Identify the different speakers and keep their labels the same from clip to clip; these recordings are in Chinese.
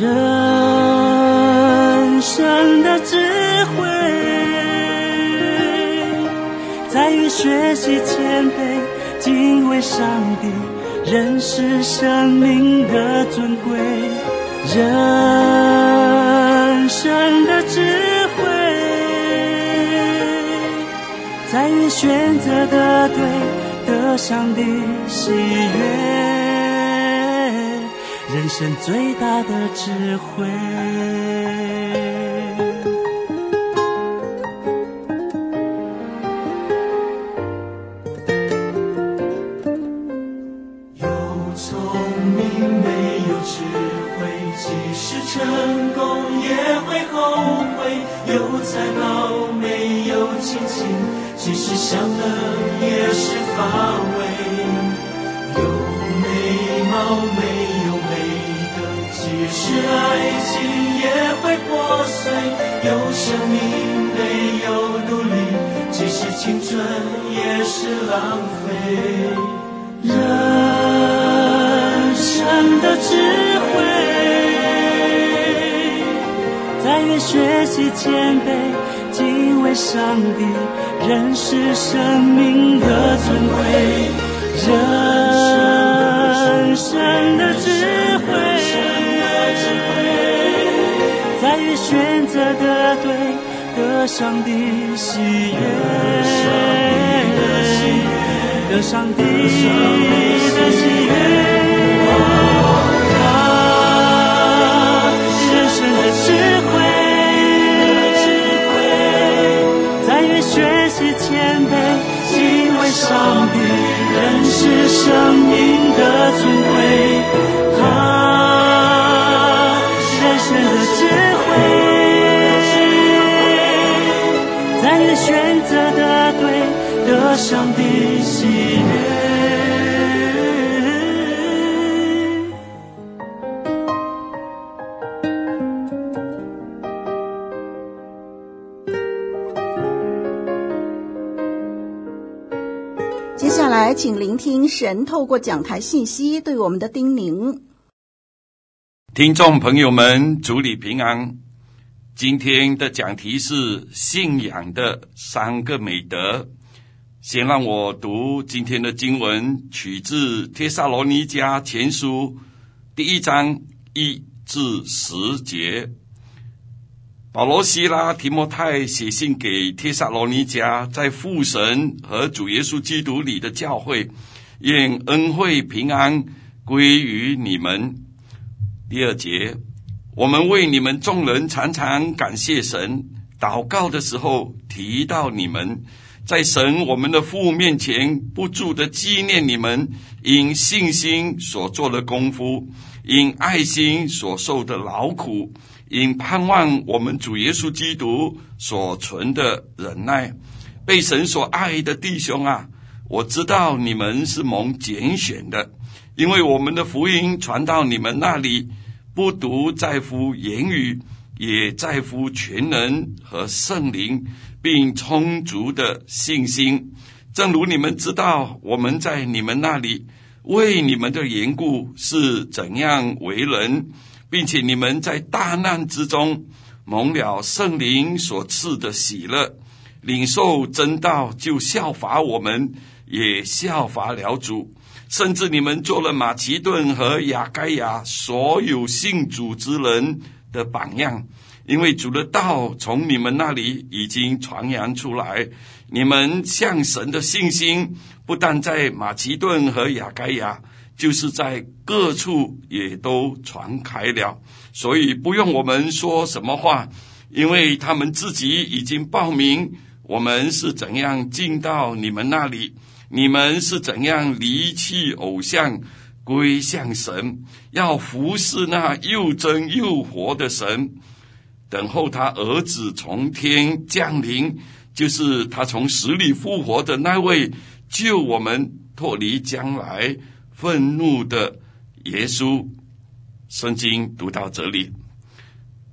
Speaker 1: 人生的智慧，在于学习谦卑，敬畏上帝，认识生命的尊贵。人生的智慧，在于选择的对，得上帝喜悦。人生最大的智慧。
Speaker 2: 人生的智慧，在于学习谦卑，敬畏上帝，认识生命的尊贵。人生的智慧。在于选择的对，得上帝喜悦，得上帝的喜悦。啊，人生的智慧，在于学习谦卑，敬畏上帝，认识生命的尊贵。啊，选择的对，得上帝喜悦。
Speaker 3: 接下来，请聆听神透过讲台信息对我们的叮咛。
Speaker 4: 听众朋友们，主里平安。今天的讲题是信仰的三个美德。先让我读今天的经文，取自《帖撒罗尼迦前书》第一章一至十节。保罗、西拉、提摩太写信给帖撒罗尼迦，在父神和主耶稣基督里的教会，愿恩惠平安归于你们。第二节。我们为你们众人常常感谢神，祷告的时候提到你们，在神我们的父面前不住的纪念你们，因信心所做的功夫，因爱心所受的劳苦，因盼望我们主耶稣基督所存的忍耐，被神所爱的弟兄啊，我知道你们是蒙拣选的，因为我们的福音传到你们那里，不独在乎言语，也在乎全能和圣灵，并充足的信心。正如你们知道，我们在你们那里为你们的缘故是怎样为人，并且你们在大难之中蒙了圣灵所赐的喜乐，领受真道，就效法我们，也效法了主，甚至你们做了马其顿和亚该亚所有信主之人的榜样。因为主的道从你们那里已经传扬出来，你们向神的信心不但在马其顿和亚该亚，就是在各处也都传开了。所以不用我们说什么话，因为他们自己已经报名我们是怎样进到你们那里，你们是怎样离弃偶像归向神，要服侍那又真又活的神。等候他儿子从天降临，就是他从死里复活的那位，救我们脱离将来愤怒的耶稣。圣经读到这里，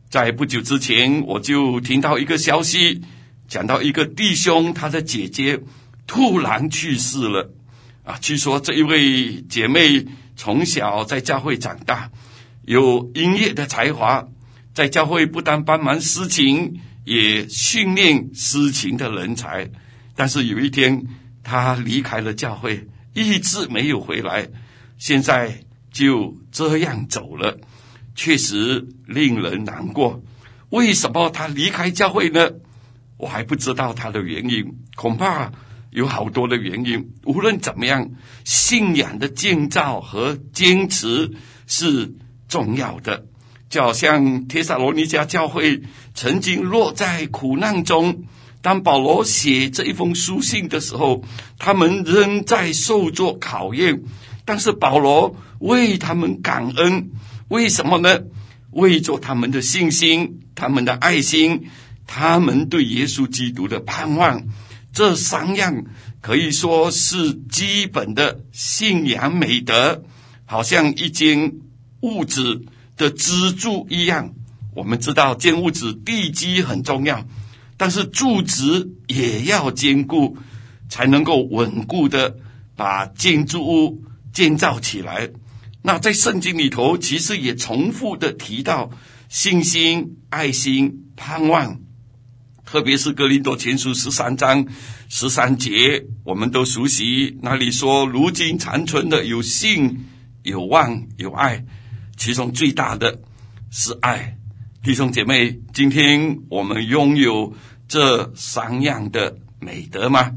Speaker 4: 在不久之前，我就听到一个消息，讲到一个弟兄他的姐姐突然去世了。啊，据说这一位姐妹从小在教会长大，有音乐的才华。在教会不但帮忙司琴，也训练司琴的人才。但是有一天，她离开了教会，一直没有回来。现在就这样走了，确实令人难过。为什么他离开教会呢？我还不知道他的原因，恐怕有好多的原因。无论怎么样，信仰的建造和坚持是重要的。就好像帖撒罗尼迦教会曾经落在苦难中，当保罗写这一封书信的时候，他们仍在受着考验。但是保罗为他们感恩，为什么呢？为着他们的信心、他们的爱心、他们对耶稣基督的盼望，这三样可以说是基本的信仰美德，好像一间屋子的支柱一样，我们知道建屋子地基很重要，但是柱子也要坚固，才能够稳固的把建筑物建造起来。那在圣经里头，其实也重复的提到信心、爱心、盼望，特别是哥林多前书十三章十三节，我们都熟悉，那里说：如今残存的有信、有望、有爱。其中最大的是爱，弟兄姐妹，今天我们拥有这三样的美德吗？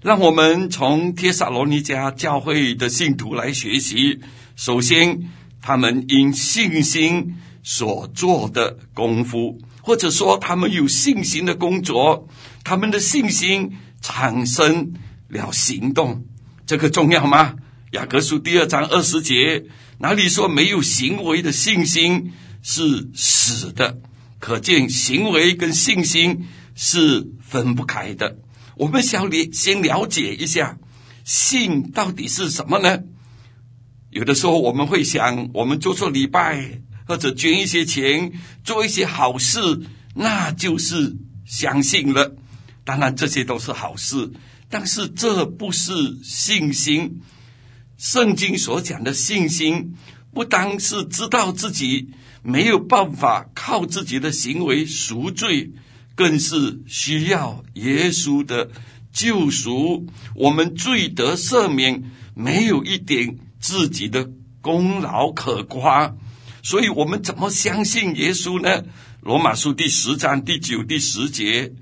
Speaker 4: 让我们从帖撒罗尼迦教会的信徒来学习。首先，他们因信心所做的功夫，或者说他们有信心的工作，他们的信心产生了行动，这个重要吗？雅各书第二章二十节。哪里说没有行为的信心是死的？可见行为跟信心是分不开的。我们想了先了解一下，信到底是什么呢？有的时候我们会想，我们做做礼拜或者捐一些钱，做一些好事，那就是相信了。当然这些都是好事，但是这不是信心。圣经所讲的信心，不单是知道自己没有办法靠自己的行为赎罪，更是需要耶稣的救赎。我们罪得赦免，没有一点自己的功劳可夸。所以，我们怎么相信耶稣呢？罗马书第十章第九、第十节，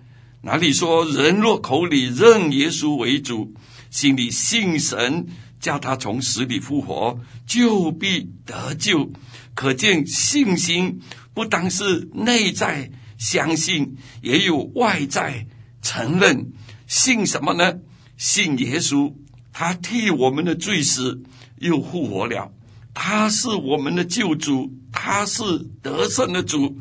Speaker 4: 哪里说：人若口里认耶稣为主，心里信神。叫他从死里复活，就必得救。可见信心不单是内在相信，也有外在承认。信什么呢？信耶稣，他替我们的罪死，又复活了。他是我们的救主，他是得胜的主。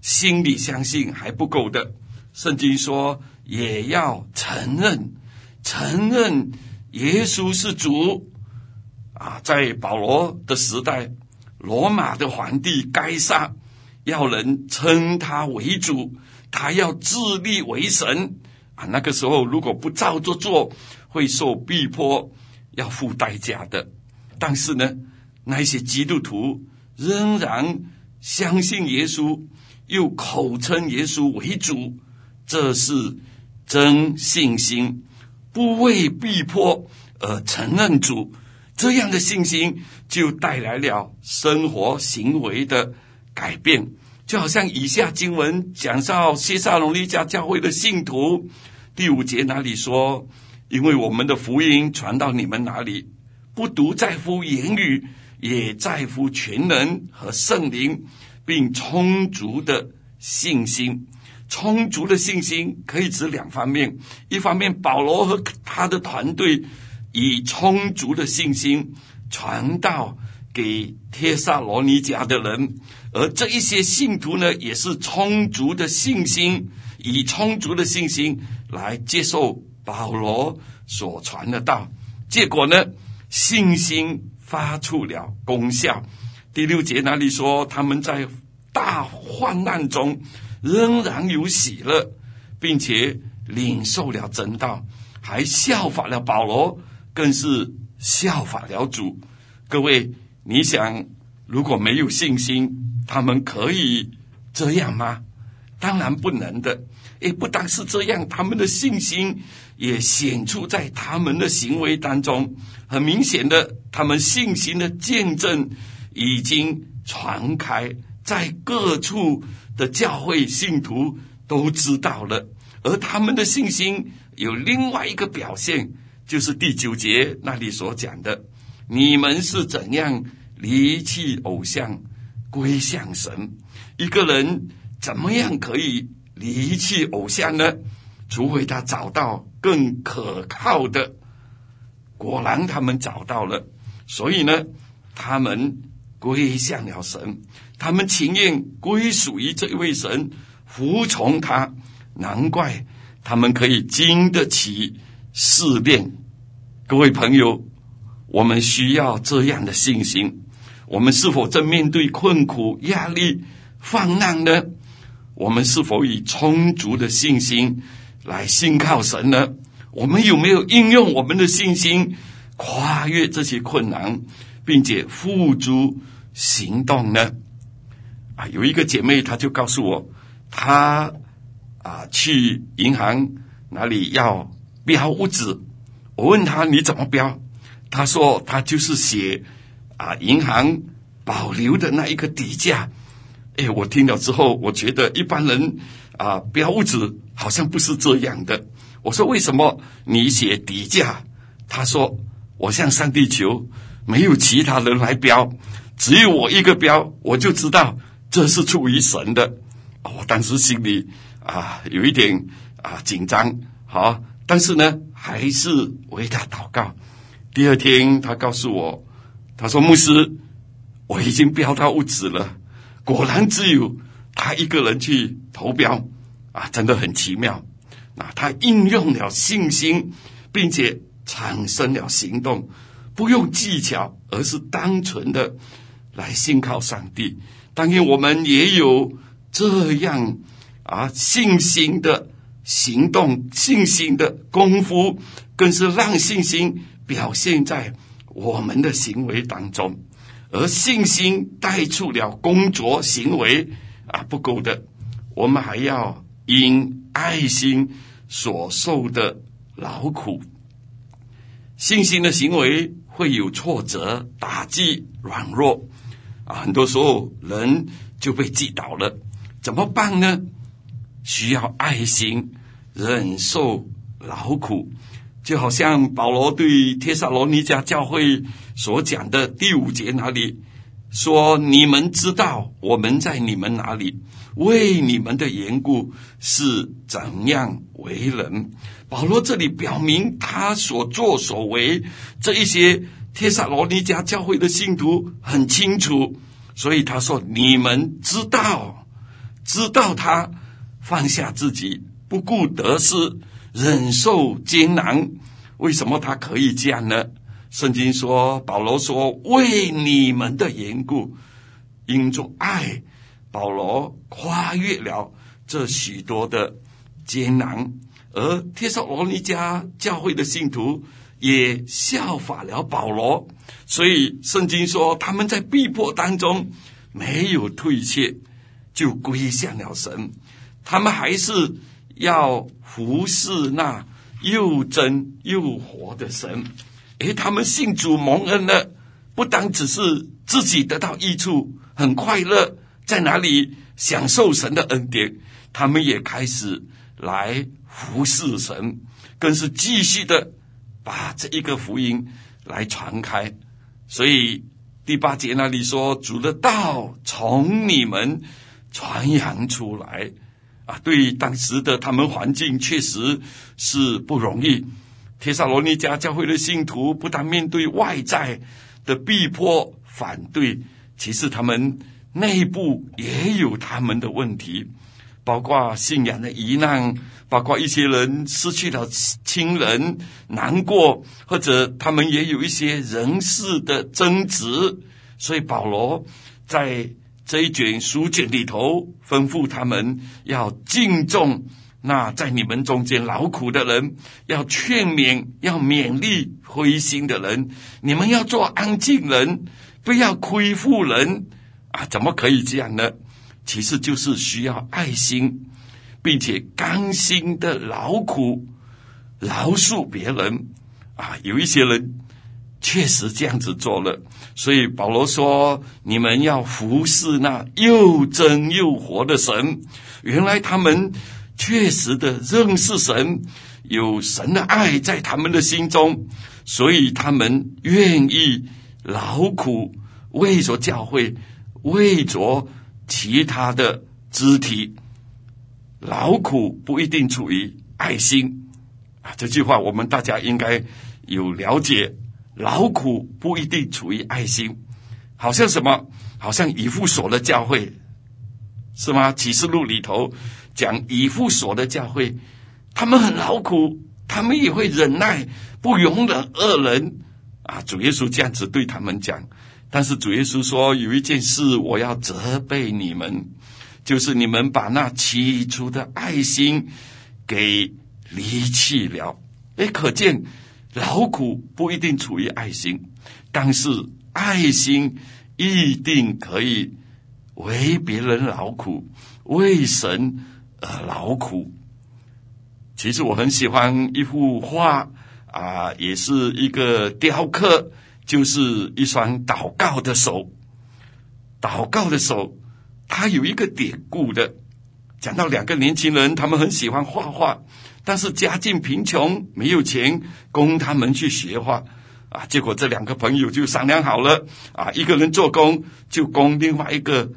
Speaker 4: 心里相信还不够的，圣经说也要承认，承认。耶稣是主啊！在保罗的时代，罗马的皇帝该撒要人称他为主，他要自立为神啊！那个时候如果不照着做，会受逼迫，要付代价的。但是呢，那些基督徒仍然相信耶稣，又口称耶稣为主，这是真信心。不为逼迫而承认主，这样的信心就带来了生活行为的改变。就好像以下经文讲到西撒罗尼迦教会的信徒，第五节那里说：“因为我们的福音传到你们那里，不独在乎言语，也在乎全能和圣灵，并充足的信心。”充足的信心可以指两方面：一方面，保罗和他的团队以充足的信心传道给帖撒罗尼迦的人，而这一些信徒呢，也是充足的信心，以充足的信心来接受保罗所传的道。结果呢，信心发出了功效。第六节那里说，他们在大患难中。仍然有喜乐，并且领受了真道，还效法了保罗，更是效法了主。各位，你想，如果没有信心，他们可以这样吗？当然不能的。诶，不但是这样，他们的信心也显出在他们的行为当中。很明显的，他们信心的见证已经传开在各处。的教会信徒都知道了，而他们的信心有另外一个表现，就是第九节那里所讲的：你们是怎样离弃偶像，归向神？一个人怎么样可以离弃偶像呢？除非他找到更可靠的。果然，他们找到了，所以呢，他们。归向了神，他们情愿归属于这位神，服从他，难怪他们可以经得起试炼。各位朋友，我们需要这样的信心。我们是否正面对困苦、压力、患难呢？我们是否以充足的信心来信靠神呢？我们有没有应用我们的信心跨越这些困难？并且付诸行动呢？啊，有一个姐妹，她就告诉我，她啊去银行哪里要标屋子。我问她你怎么标？她说她就是写啊银行保留的那一个底价。哎，我听了之后，我觉得一般人啊标屋子好像不是这样的。我说为什么你写底价？他说我向上帝求。没有其他人来标，只有我一个标，我就知道这是出于神的。我当时心里啊有一点啊紧张，好，但是呢还是为他祷告。第二天他告诉我，他说牧师，我已经标到屋子了，果然只有他一个人去投标，啊，真的很奇妙。那他应用了信心，并且产生了行动。不用技巧，而是单纯的来信靠上帝。当然，我们也有这样啊信心的行动、信心的功夫，更是让信心表现在我们的行为当中。而信心带出了工作行为啊，不够的，我们还要因爱心所受的劳苦。信心的行为。会有挫折、打击、软弱啊，很多时候人就被击倒了，怎么办呢？需要爱心，忍受劳苦，就好像保罗对帖撒罗尼迦教会所讲的第五节那里说：“你们知道我们在你们哪里，为你们的缘故是怎样为人。”保罗这里表明他所作所为，这一些帖撒罗尼迦教会的信徒很清楚，所以他说：“你们知道，知道他放下自己，不顾得失，忍受艰难，为什么他可以这样呢？圣经说，保罗说：“为你们的缘故，因着爱，保罗跨越了这许多的艰难，而帖撒罗尼迦教会的信徒也效法了保罗。所以圣经说，他们在逼迫当中没有退却，就归向了神。他们还是要服侍那又真又活的神。”诶，他们信主蒙恩了，不单只是自己得到益处，很快乐，在哪里享受神的恩典，他们也开始来服侍神，更是继续的把这一个福音来传开。所以第八节那里说：“主的道从你们传扬出来。”啊，对当时的他们环境确实是不容易。帖撒罗尼迦教会的信徒不但面对外在的逼迫反对，其实他们内部也有他们的问题，包括信仰的疑难，包括一些人失去了亲人难过，或者他们也有一些人事的争执。所以保罗在这一卷书卷里头吩咐他们要敬重。那在你们中间劳苦的人，要劝勉、要勉励灰心的人，你们要做安静人，不要亏负人啊！怎么可以这样呢？其实就是需要爱心，并且甘心的劳苦饶恕别人啊！有一些人确实这样子做了，所以保罗说：“你们要服侍那又真又活的神。”原来他们。确实的认识神，有神的爱在他们的心中，所以他们愿意劳苦为着教会，为着其他的肢体。劳苦不一定出于爱心啊，这句话我们大家应该有了解。劳苦不一定出于爱心，好像什么？好像以弗所的教会是吗？启示录里头。讲以弗所的教会，他们很劳苦，他们也会忍耐，不容忍恶人啊。主耶稣这样子对他们讲，但是主耶稣说有一件事我要责备你们，就是你们把那起初的爱心给离弃了。诶，可见劳苦不一定出于爱心，但是爱心一定可以为别人劳苦，为神。呃，劳苦。其实我很喜欢一幅画啊，也是一个雕刻，就是一双祷告的手。祷告的手，它有一个典故的，讲到两个年轻人，他们很喜欢画画，但是家境贫穷，没有钱供他们去学画啊。结果这两个朋友就商量好了啊，一个人做工，就供另外一个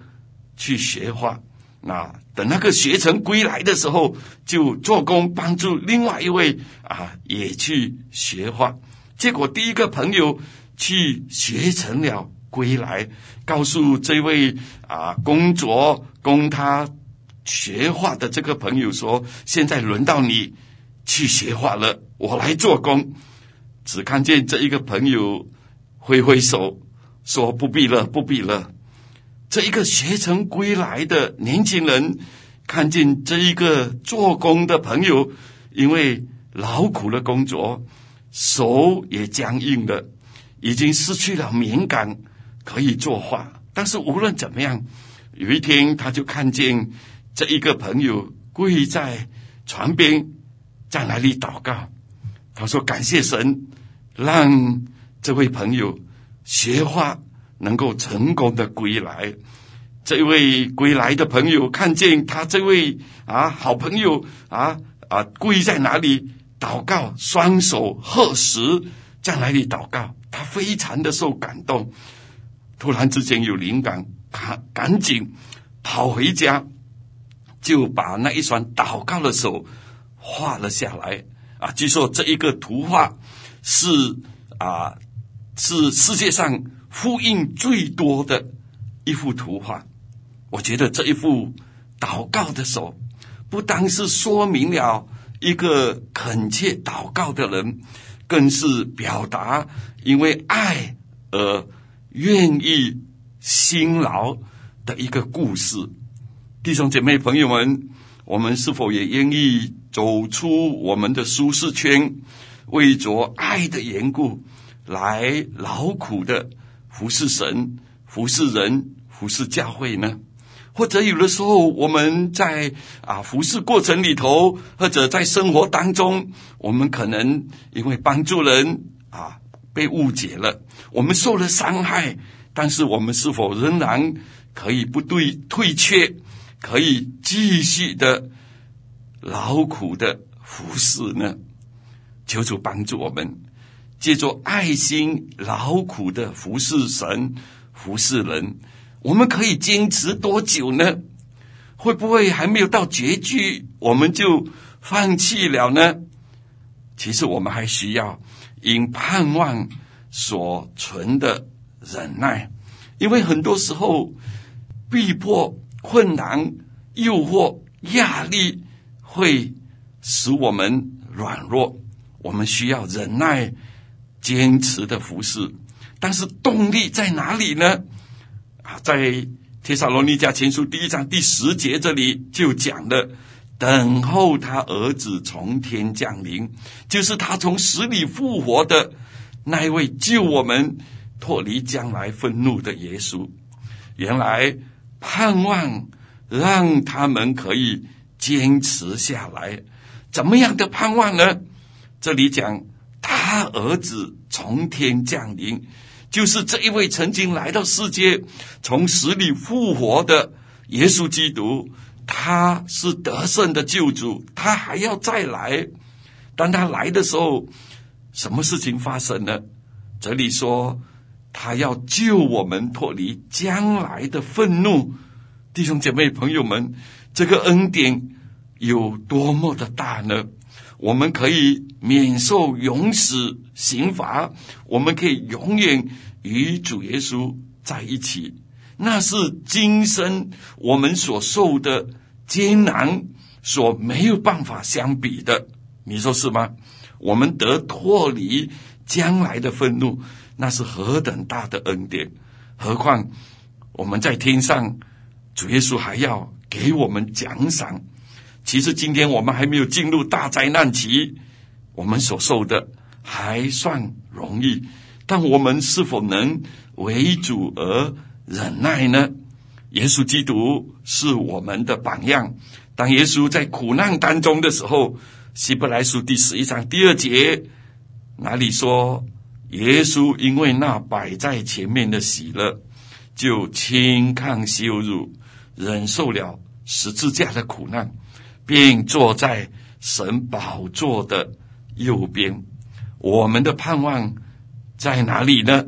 Speaker 4: 去学画。那等那个学成归来的时候，就做工帮助另外一位啊，也去学画。结果第一个朋友去学成了归来，告诉这位啊工作供他学画的这个朋友说：“现在轮到你去学画了，我来做工。”只看见这一个朋友挥挥手说：“不必了，不必了。”这一个学成归来的年轻人，看见这一个做工的朋友，因为劳苦的工作，手也僵硬了，已经失去了敏感，可以作画。但是无论怎么样，有一天他就看见这一个朋友跪在床边，在那里祷告。他说：“感谢神，让这位朋友学画。”能够成功的归来，这位归来的朋友看见他这位啊好朋友啊啊跪在哪里祷告，双手合十在哪里祷告，他非常的受感动，突然之间有灵感，赶赶紧跑回家，就把那一双祷告的手画了下来啊。据说这一个图画是啊是世界上。呼应最多的一幅图画，我觉得这一幅祷告的手，不单是说明了一个恳切祷告的人，更是表达因为爱而愿意辛劳的一个故事。弟兄姐妹朋友们，我们是否也愿意走出我们的舒适圈，为着爱的缘故，来劳苦的服侍神、服侍人、服侍教会呢？或者有的时候，我们在啊服侍过程里头，或者在生活当中，我们可能因为帮助人啊被误解了，我们受了伤害，但是我们是否仍然可以不对退却，可以继续的劳苦的服侍呢？求主帮助我们，借着爱心劳苦的服侍神、服侍人。我们可以坚持多久呢？会不会还没有到结局，我们就放弃了呢？其实我们还需要因盼望所存的忍耐，因为很多时候逼迫、困难、诱惑、压力会使我们软弱，我们需要忍耐、坚持的服侍。但是动力在哪里呢？啊，在帖撒罗尼迦前书第一章第十节这里就讲了，等候他儿子从天降临，就是他从死里复活的那一位救我们脱离将来愤怒的耶稣。原来盼望让他们可以坚持下来，怎么样的盼望呢？这里讲他儿子从天降临。就是这一位曾经来到世界、从死里复活的耶稣基督，他是得胜的救主，他还要再来。当他来的时候，什么事情发生呢？这里说他要救我们脱离将来的愤怒。弟兄姐妹朋友们，这个恩典有多么的大呢？我们可以免受永死刑罚，我们可以永远与主耶稣在一起。那是今生我们所受的艰难所没有办法相比的，你说是吗？我们得脱离将来的愤怒，那是何等大的恩典！何况我们在天上，主耶稣还要给我们奖赏。其实今天我们还没有进入大灾难期，我们所受的还算容易，但我们是否能为主而忍耐呢？耶稣基督是我们的榜样。当耶稣在苦难当中的时候，希伯来书第十一章第二节哪里说，耶稣因为那摆在前面的喜乐，就轻看羞辱，忍受了十字架的苦难。并坐在神宝座的右边，我们的盼望在哪里呢？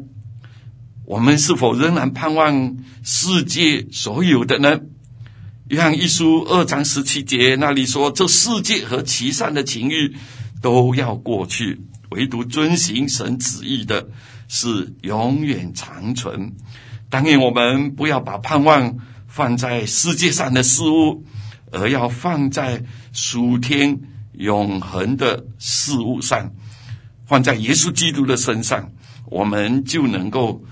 Speaker 4: 我们是否仍然盼望世界所有的呢？约翰一书二章十七节那里说：“这世界和其上的情欲都要过去，唯独遵行神旨意的，是永远长存。”当然，我们不要把盼望放在世界上的事物。而要放在属天永恒的事物上，放在耶稣基督的身上，我们就能够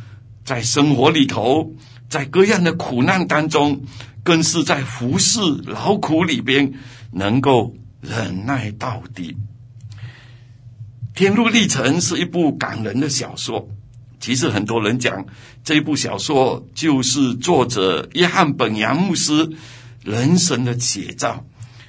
Speaker 4: 在生活里头，在各样的苦难当中，更是在服侍劳苦里边，能够忍耐到底。《天路历程》是一部感人的小说，其实很多人讲这部小说就是作者约翰本扬牧师。人生的写照。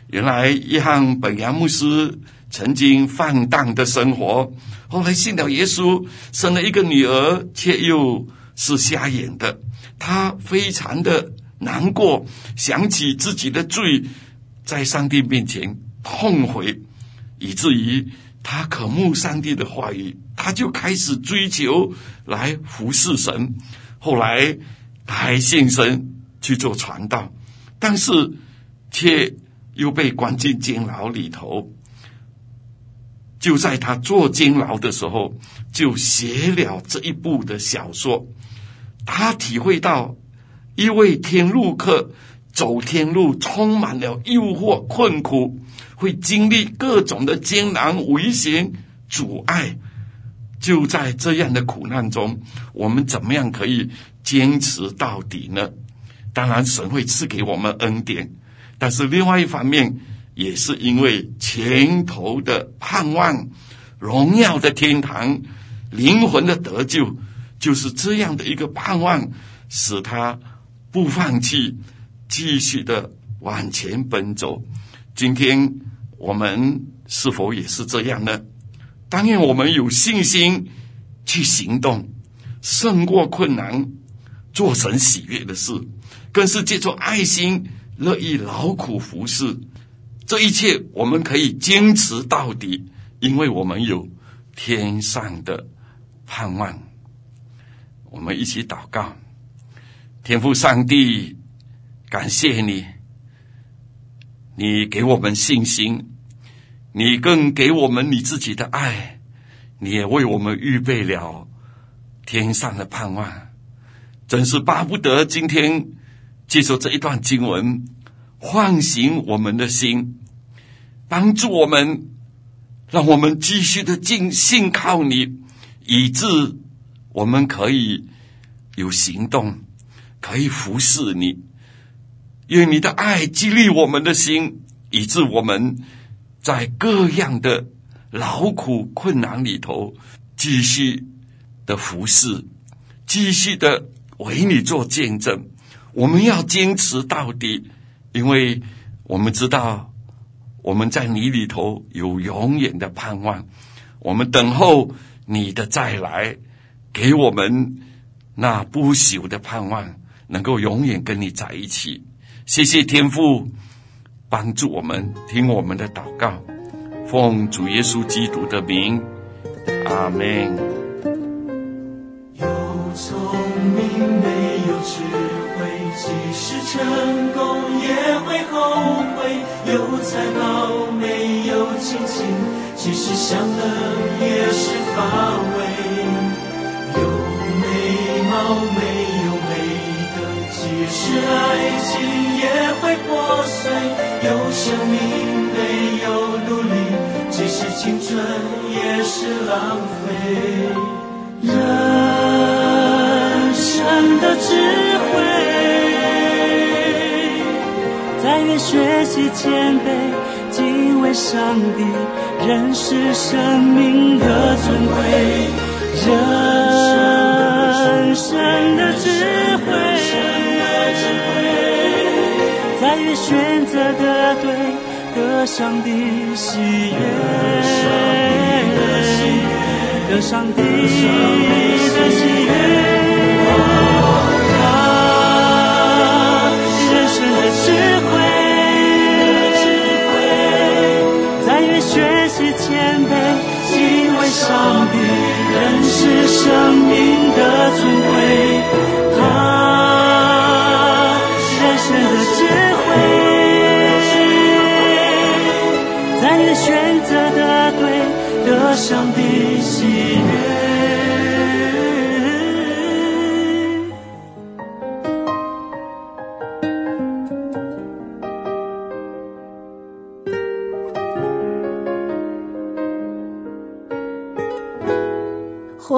Speaker 4: 原来约翰本扬牧师曾经放荡的生活，后来信了耶稣，生了一个女儿，却又是瞎眼的。他非常的难过，想起自己的罪，在上帝面前痛悔，以至于他渴慕上帝的话语，他就开始追求来服侍神。后来他还献身去做传道。但是，却又被关进监牢里头。就在他坐监牢的时候，就写了这一部的小说。他体会到，一位天路客走天路，充满了诱惑、困苦，会经历各种的艰难、危险、阻碍。就在这样的苦难中，我们怎么样可以坚持到底呢？当然，神会赐给我们恩典，但是另外一方面，也是因为前头的盼望、荣耀的天堂、灵魂的得救，就是这样的一个盼望，使他不放弃，继续的往前奔走。今天我们是否也是这样呢？当愿我们有信心去行动，胜过困难，做神喜悦的事，更是借助爱心乐意劳苦服侍。这一切我们可以坚持到底，因为我们有天上的盼望。我们一起祷告，天父上帝，感谢你，你给我们信心。你更给我们你自己的爱，你也为我们预备了天上的盼望，真是巴不得今天接受这一段经文，唤醒我们的心，帮助我们，让我们继续的尽信靠你，以致我们可以有行动，可以服侍你。愿你的爱激励我们的心，以致我们。在各样的劳苦困难里头，继续的服侍，继续的为你做见证。我们要坚持到底，因为我们知道我们在你里头有永远的盼望。我们等候你的再来，给我们那不朽的盼望，能够永远跟你在一起。谢谢天父。帮助我们听我们的祷告，奉主耶稣基督的名，阿门。
Speaker 2: 有聪明没有智慧，即使成功也会后悔；有才华没有亲情，即使享乐也是乏味；没有美德，即使爱情也会破碎。有生命没有努力，即使青春也是浪费。人生的智慧，在于学习谦卑，敬畏上帝，认识生命的尊贵。人生的智慧。在于选择的对，得上帝喜悦，得上帝的喜悦。上帝，认识生命的尊贵。他，人生的智慧。在你选择的对，的上帝喜
Speaker 3: 悦。